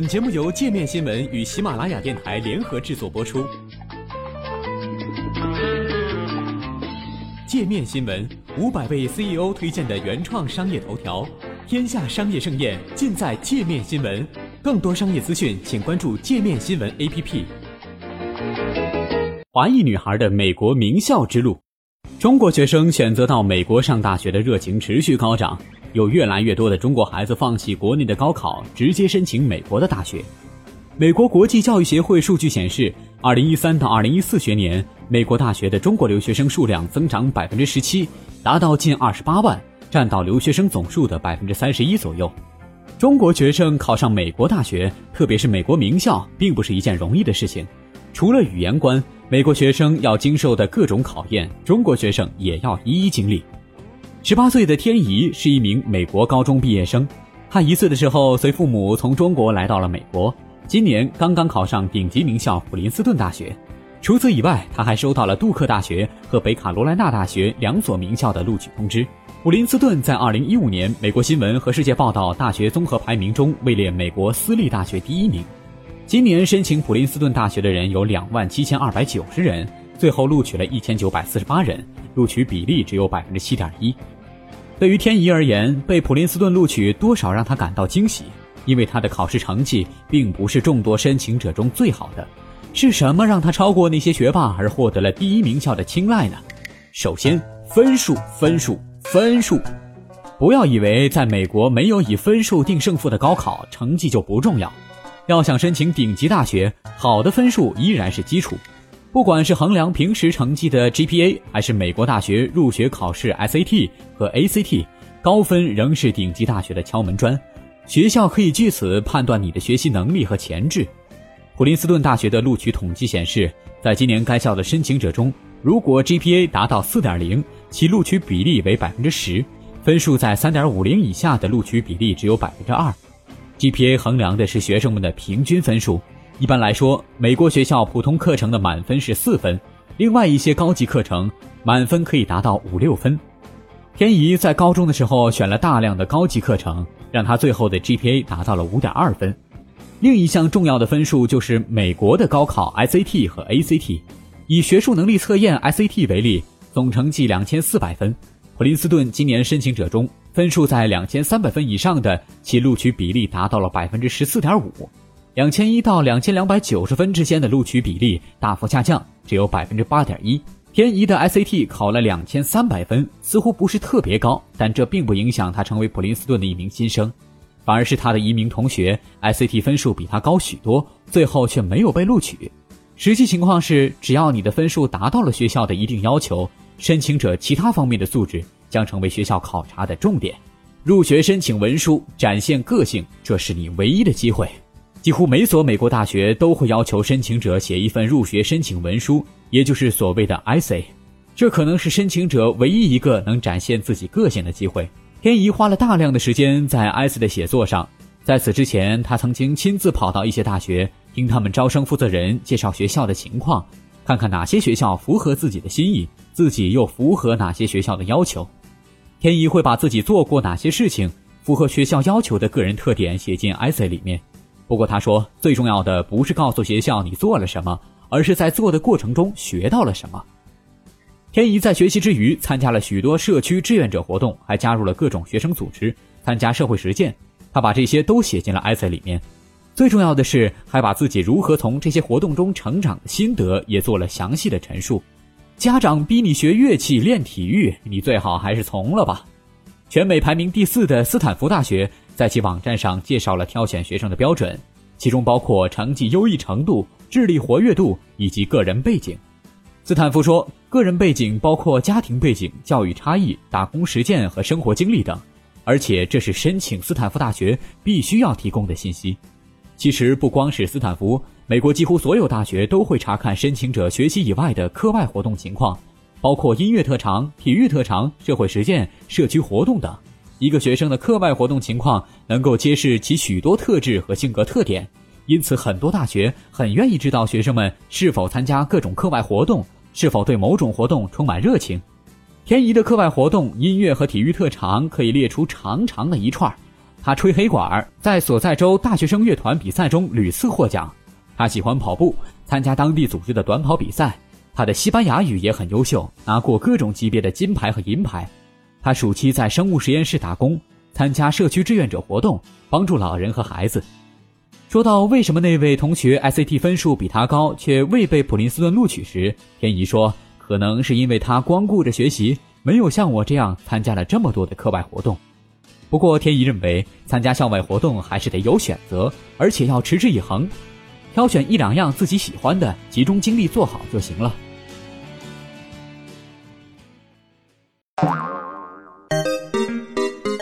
本节目由界面新闻与喜马拉雅电台联合制作播出。界面新闻五百位 CEO 推荐的原创商业头条，天下商业盛宴尽在界面新闻。更多商业资讯，请关注界面新闻 APP。华裔女孩的美国名校之路，中国学生选择到美国上大学的热情持续高涨。有越来越多的中国孩子放弃国内的高考，直接申请美国的大学。美国国际教育协会数据显示，二零一三到二零一四学年，美国大学的中国留学生数量增长百分之十七，达到近二十八万，占到留学生总数的百分之三十一左右。中国学生考上美国大学，特别是美国名校，并不是一件容易的事情。除了语言关，美国学生要经受的各种考验，中国学生也要一一经历。十八岁的天怡是一名美国高中毕业生，他一岁的时候随父母从中国来到了美国，今年刚刚考上顶级名校普林斯顿大学。除此以外，他还收到了杜克大学和北卡罗来纳大学两所名校的录取通知。普林斯顿在二零一五年美国新闻和世界报道大学综合排名中位列美国私立大学第一名。今年申请普林斯顿大学的人有两万七千二百九十人，最后录取了一千九百四十八人。录取比例只有百分之七点一。对于天怡而言，被普林斯顿录取多少让他感到惊喜，因为他的考试成绩并不是众多申请者中最好的。是什么让他超过那些学霸而获得了第一名校的青睐呢？首先，分数，分数，分数。不要以为在美国没有以分数定胜负的高考，成绩就不重要。要想申请顶级大学，好的分数依然是基础。不管是衡量平时成绩的 GPA，还是美国大学入学考试 SAT 和 ACT，高分仍是顶级大学的敲门砖。学校可以据此判断你的学习能力和潜质。普林斯顿大学的录取统计显示，在今年该校的申请者中，如果 GPA 达到4.0，其录取比例为百分之十；分数在3.50以下的录取比例只有百分之二。GPA 衡量的是学生们的平均分数。一般来说，美国学校普通课程的满分是四分，另外一些高级课程满分可以达到五六分。天怡在高中的时候选了大量的高级课程，让他最后的 GPA 达到了五点二分。另一项重要的分数就是美国的高考 SAT 和 ACT。以学术能力测验 SAT 为例，总成绩两千四百分。普林斯顿今年申请者中，分数在两千三百分以上的，其录取比例达到了百分之十四点五。两千一到两千两百九十分之间的录取比例大幅下降，只有百分之八点一。天怡的 SAT 考了两千三百分，似乎不是特别高，但这并不影响他成为普林斯顿的一名新生，反而是他的一名同学 SAT 分数比他高许多，最后却没有被录取。实际情况是，只要你的分数达到了学校的一定要求，申请者其他方面的素质将成为学校考察的重点。入学申请文书展现个性，这是你唯一的机会。几乎每所美国大学都会要求申请者写一份入学申请文书，也就是所谓的 essay。这可能是申请者唯一一个能展现自己个性的机会。天怡花了大量的时间在 essay 的写作上。在此之前，他曾经亲自跑到一些大学，听他们招生负责人介绍学校的情况，看看哪些学校符合自己的心意，自己又符合哪些学校的要求。天怡会把自己做过哪些事情，符合学校要求的个人特点写进 essay 里面。不过他说，最重要的不是告诉学校你做了什么，而是在做的过程中学到了什么。天怡在学习之余，参加了许多社区志愿者活动，还加入了各种学生组织，参加社会实践。他把这些都写进了 essay 里面。最重要的是，还把自己如何从这些活动中成长的心得也做了详细的陈述。家长逼你学乐器、练体育，你最好还是从了吧。全美排名第四的斯坦福大学。在其网站上介绍了挑选学生的标准，其中包括成绩优异程度、智力活跃度以及个人背景。斯坦福说，个人背景包括家庭背景、教育差异、打工实践和生活经历等，而且这是申请斯坦福大学必须要提供的信息。其实不光是斯坦福，美国几乎所有大学都会查看申请者学习以外的课外活动情况，包括音乐特长、体育特长、社会实践、社区活动等。一个学生的课外活动情况能够揭示其许多特质和性格特点，因此很多大学很愿意知道学生们是否参加各种课外活动，是否对某种活动充满热情。天怡的课外活动、音乐和体育特长可以列出长长的一串，他吹黑管，在所在州大学生乐团比赛中屡次获奖。他喜欢跑步，参加当地组织的短跑比赛。他的西班牙语也很优秀，拿过各种级别的金牌和银牌。他暑期在生物实验室打工，参加社区志愿者活动，帮助老人和孩子。说到为什么那位同学 SAT 分数比他高却未被普林斯顿录取时，天怡说，可能是因为他光顾着学习，没有像我这样参加了这么多的课外活动。不过天怡认为，参加校外活动还是得有选择，而且要持之以恒，挑选一两样自己喜欢的，集中精力做好就行了。